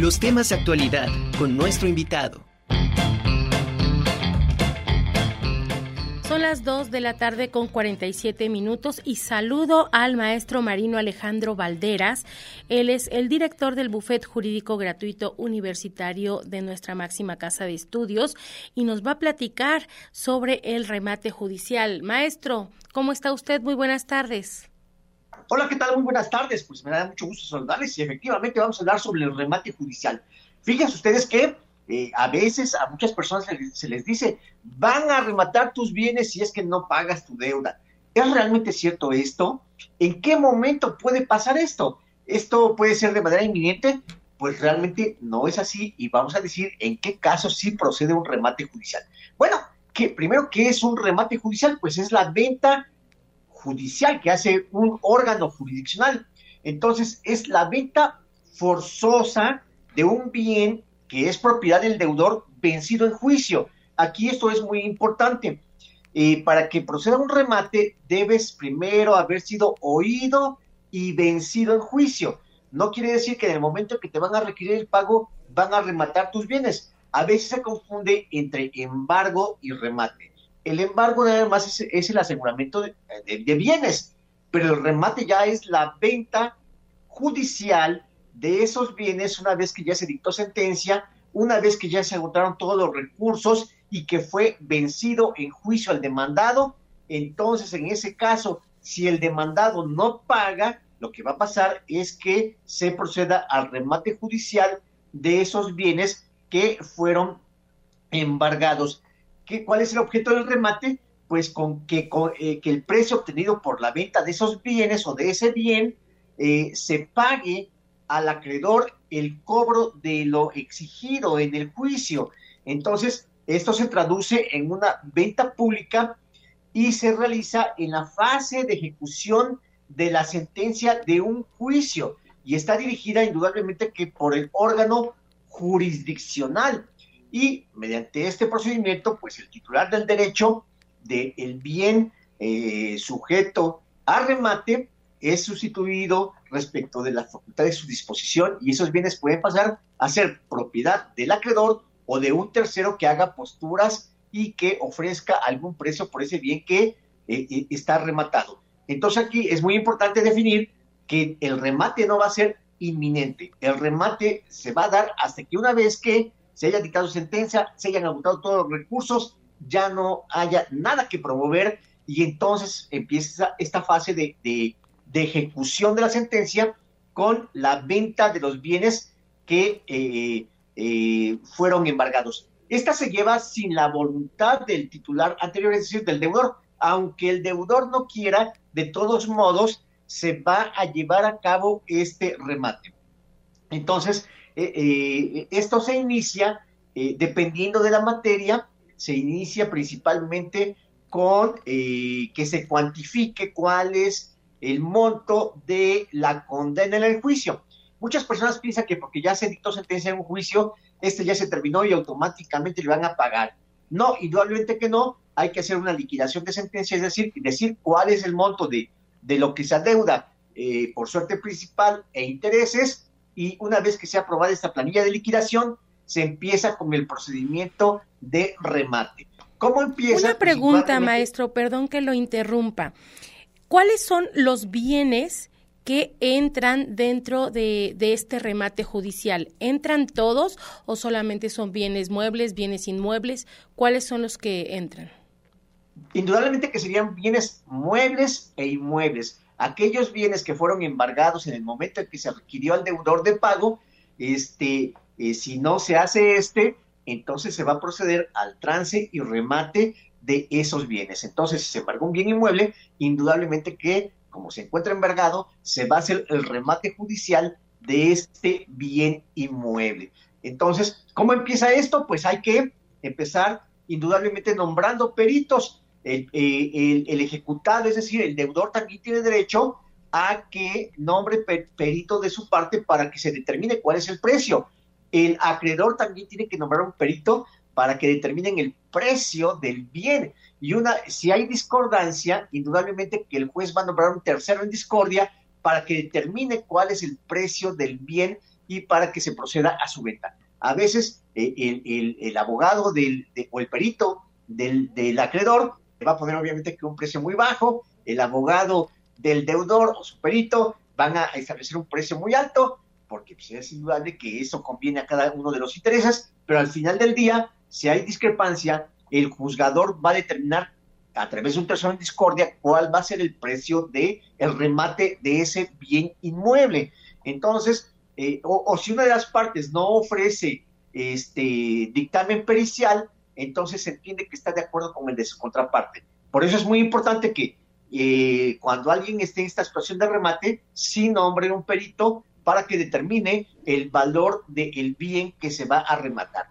Los temas de actualidad con nuestro invitado. Son las 2 de la tarde con 47 minutos y saludo al maestro marino Alejandro Valderas. Él es el director del Bufet Jurídico Gratuito Universitario de nuestra máxima casa de estudios y nos va a platicar sobre el remate judicial. Maestro, ¿cómo está usted? Muy buenas tardes. Hola, ¿qué tal? Muy buenas tardes. Pues me da mucho gusto saludarles y efectivamente vamos a hablar sobre el remate judicial. Fíjense ustedes que eh, a veces a muchas personas se les, dice, van a rematar tus bienes si es que no pagas tu deuda. ¿Es realmente cierto esto? ¿En qué momento puede pasar esto? ¿Esto puede ser de manera inminente? Pues realmente no es así y vamos a decir en qué casos sí procede un remate judicial. Bueno, que primero, ¿qué es un remate judicial? Pues es la venta judicial que hace un órgano jurisdiccional. Entonces, es la venta forzosa de un bien que es propiedad del deudor vencido en juicio. Aquí esto es muy importante. Eh, para que proceda un remate, debes primero haber sido oído y vencido en juicio. No quiere decir que en el momento que te van a requerir el pago, van a rematar tus bienes. A veces se confunde entre embargo y remate. El embargo nada más es, el aseguramiento de, bienes, pero el remate ya es la venta judicial de esos bienes una vez que ya se dictó sentencia, una vez que ya se agotaron todos los recursos y que fue vencido en juicio al demandado, entonces en ese caso, si el demandado no paga, lo que va a pasar es que se proceda al remate judicial de esos bienes que fueron embargados. ¿Cuál es el objeto del remate? Pues con que, eh, que el precio obtenido por la venta de esos bienes o de ese bien eh, se pague al acreedor el cobro de lo exigido en el juicio. Entonces, esto se traduce en una venta pública y se realiza en la fase de ejecución de la sentencia de un juicio y está dirigida indudablemente que por el órgano jurisdiccional y mediante este procedimiento, pues el titular del derecho del bien eh, sujeto a remate es sustituido respecto de la facultad de su disposición y esos bienes pueden pasar a ser propiedad del acreedor o de un tercero que haga posturas y que ofrezca algún precio por ese bien que eh, eh, está rematado. Entonces aquí es muy importante definir que el remate no va a ser inminente. El remate se va a dar hasta que una vez que se haya dictado sentencia, se hayan agotado todos los recursos, ya no haya nada que promover y entonces empieza esta fase de, ejecución de la sentencia con la venta de los bienes que eh, eh, fueron embargados. Esta se lleva sin la voluntad del titular anterior, es decir, del deudor. Aunque el deudor no quiera, de todos modos, se va a llevar a cabo este remate. Entonces, esto se inicia, eh, dependiendo de la materia, se inicia principalmente con que se cuantifique cuál es el monto de la condena en el juicio. Muchas personas piensan que porque ya se dictó sentencia en un juicio, este ya se terminó y automáticamente le van a pagar. No, indudablemente que no, hay que hacer una liquidación de sentencia, es decir, decir cuál es el monto de, de lo que se adeuda por suerte principal e intereses y una vez que se ha aprobada esta planilla de liquidación, se empieza con el procedimiento de remate. ¿Cómo empieza? Una pregunta, maestro, perdón que lo interrumpa. ¿Cuáles son los bienes que entran dentro de, de, este remate judicial? ¿Entran todos o solamente son bienes muebles, bienes inmuebles? ¿Cuáles son los que entran? Indudablemente que serían bienes muebles e inmuebles aquellos bienes que fueron embargados en el momento en que se requirió al deudor de pago, este, eh, si no se hace este, entonces se va a proceder al trance y remate de esos bienes. Entonces, si se embargó un bien inmueble, indudablemente que, como se encuentra embargado, se va a hacer el remate judicial de este bien inmueble. Entonces, ¿cómo empieza esto? Pues hay que empezar indudablemente nombrando peritos el, eh, el, ejecutado, es decir, el deudor también tiene derecho a que nombre perito de su parte para que se determine cuál es el precio. El acreedor también tiene que nombrar un perito para que determinen el precio del bien. Y una, si hay discordancia, indudablemente que el juez va a nombrar un tercero en discordia para que determine cuál es el precio del bien y para que se proceda a su venta. A veces eh, el, abogado del, o el perito del, del acreedor va a poner obviamente que un precio muy bajo, el abogado del deudor o su perito van a establecer un precio muy alto, porque pues, es indudable que eso conviene a cada uno de los intereses, pero al final del día, si hay discrepancia, el juzgador va a determinar a través de un tercero en discordia cuál va a ser el precio de el remate de ese bien inmueble. Entonces, eh, o, si una de las partes no ofrece este dictamen pericial, entonces se entiende que está de acuerdo con el de su contraparte. Por eso es muy importante que eh, cuando alguien esté en esta situación de remate, sí nombre un perito para que determine el valor del bien que se va a rematar.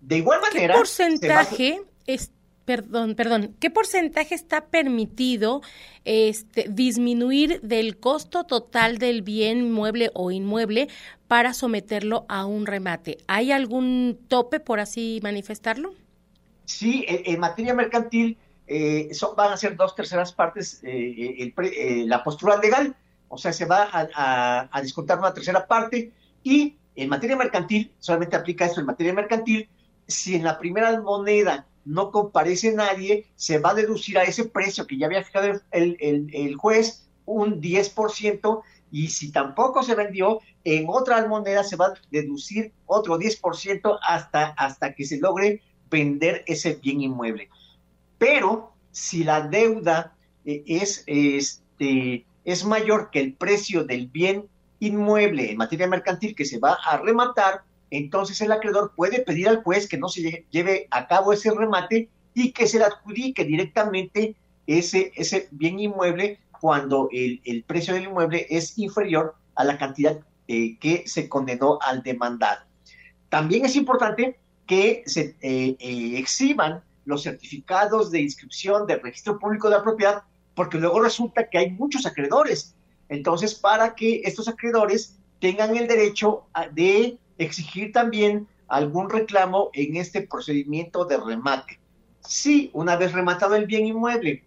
De igual manera... ¿Qué porcentaje es, perdón, perdón, qué porcentaje está permitido este, disminuir del costo total del bien mueble o inmueble para someterlo a un remate? ¿Hay algún tope, por así manifestarlo? Sí, en materia mercantil eh, van a ser dos terceras partes eh, eh, la postura legal, o sea, se va a, a, descontar una tercera parte y en materia mercantil, solamente aplica esto en materia mercantil, si en la primera moneda no comparece nadie, se va a deducir a ese precio que ya había fijado el, el, el juez un 10% y si tampoco se vendió, en otra moneda se va a deducir otro 10% hasta, hasta que se logre vender ese bien inmueble. Pero si la deuda eh, es, este, es mayor que el precio del bien inmueble en materia mercantil que se va a rematar, entonces el acreedor puede pedir al juez que no se lleve a cabo ese remate y que se le adjudique directamente ese, ese bien inmueble cuando el, precio del inmueble es inferior a la cantidad eh, que se condenó al demandado. También es importante que se eh, exhiban los certificados de inscripción del registro público de la propiedad, porque luego resulta que hay muchos acreedores. Entonces, para que estos acreedores tengan el derecho de exigir también algún reclamo en este procedimiento de remate. Si una vez rematado el bien inmueble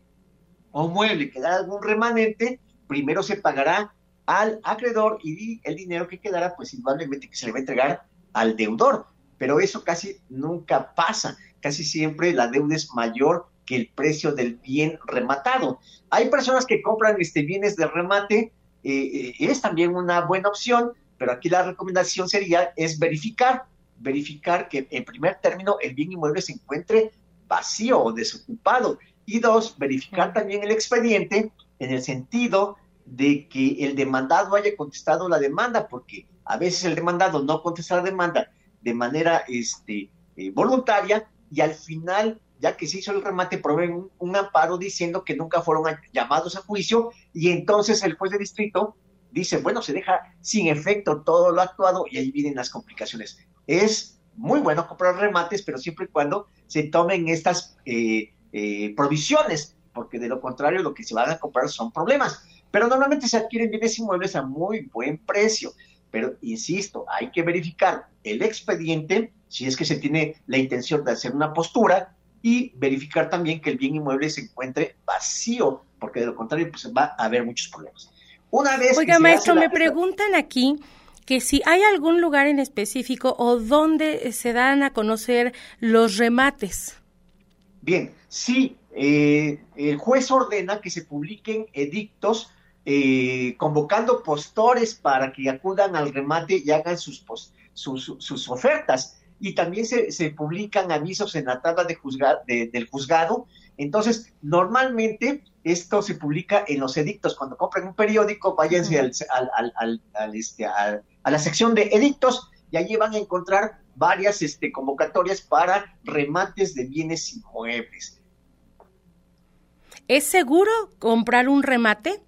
o mueble queda algún remanente, primero se pagará al acreedor y el dinero que quedará, pues indudablemente que se le va a entregar al deudor. Pero eso casi nunca pasa casi siempre la deuda es mayor que el precio del bien rematado. Hay personas que compran este bienes de remate, eh, eh, es también una buena opción, pero aquí la recomendación sería es verificar, verificar que en primer término el bien inmueble se encuentre vacío o desocupado. Y dos, verificar también el expediente en el sentido de que el demandado haya contestado la demanda, porque a veces el demandado no contesta la demanda de manera este, eh, voluntaria y al final, ya que se hizo el remate, proveen un, amparo diciendo que nunca fueron llamados a juicio y entonces el juez de distrito dice, bueno, se deja sin efecto todo lo actuado y ahí vienen las complicaciones. Es muy bueno comprar remates, pero siempre y cuando se tomen estas eh, eh, provisiones, porque de lo contrario lo que se van a comprar son problemas. Pero normalmente se adquieren bienes inmuebles a muy buen precio. Pero, insisto, hay que verificar el expediente si es que se tiene la intención de hacer una postura y verificar también que el bien inmueble se encuentre vacío, porque de lo contrario pues va a haber muchos problemas. Una vez Oiga, maestro, me preguntan aquí que si hay algún lugar en específico o dónde se dan a conocer los remates. Bien, sí, eh, el juez ordena que se publiquen edictos eh, convocando postores para que acudan al remate y hagan sus, sus, sus ofertas y también se, se publican avisos en la tabla de juzgar, del juzgado. Entonces, normalmente esto se publica en los edictos. Cuando compren un periódico, váyanse al, al, al, este, a la sección de edictos y allí van a encontrar varias este, convocatorias para remates de bienes inmuebles. ¿Es seguro comprar un remate?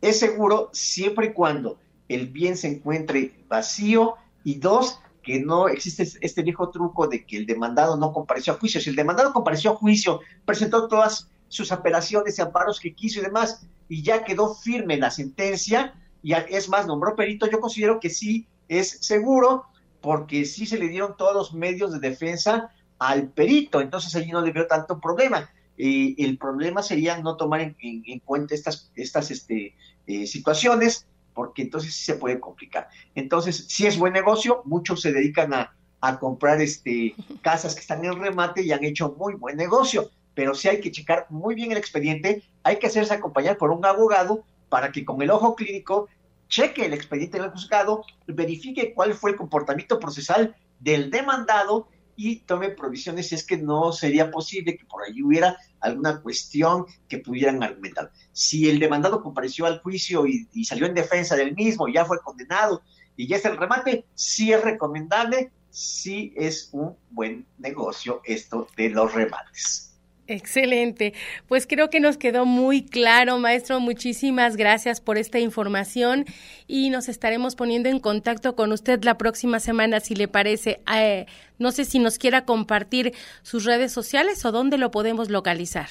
Es seguro siempre y cuando el bien se encuentre vacío y dos, que no existe este viejo truco de que el demandado no compareció a juicio. Si el demandado compareció a juicio, presentó todas sus apelaciones y amparos que quiso y demás, y ya quedó firme la sentencia, y es más, nombró perito, yo considero que sí es seguro, porque sí se le dieron todos los medios de defensa al perito, entonces allí no le veo tanto problema. el problema sería no tomar en, cuenta estas, estas este, eh, situaciones porque entonces sí se puede complicar. Entonces, si es buen negocio, muchos se dedican a, a comprar este, casas que están en remate y han hecho muy buen negocio, pero sí hay que checar muy bien el expediente, hay que hacerse acompañar por un abogado para que con el ojo clínico cheque el expediente del juzgado, verifique cuál fue el comportamiento procesal del demandado y tome provisiones si es que no sería posible que por ahí hubiera alguna cuestión que pudieran argumentar. Si el demandado compareció al juicio y, y salió en defensa del mismo, ya fue condenado y ya está el remate, sí es recomendable, sí es un buen negocio esto de los remates. Excelente. Pues creo que nos quedó muy claro, maestro. Muchísimas gracias por esta información y nos estaremos poniendo en contacto con usted la próxima semana, si le parece. Eh, no sé si nos quiera compartir sus redes sociales o dónde lo podemos localizar.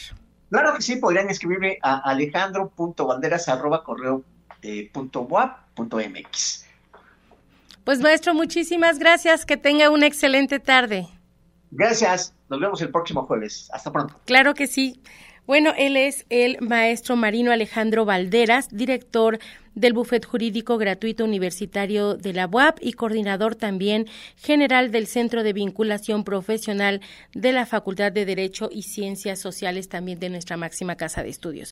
Claro que sí, podrían escribirme a alejandro.banderas.correo.mx. Pues maestro, muchísimas gracias. Que tenga una excelente tarde. Gracias. Nos vemos el próximo jueves. Hasta pronto. Claro que sí. Bueno, él es el maestro Marino Alejandro Valderas, director del Bufet Jurídico Gratuito Universitario de la UAP y coordinador también general del Centro de Vinculación Profesional de la Facultad de Derecho y Ciencias Sociales también de nuestra máxima casa de estudios.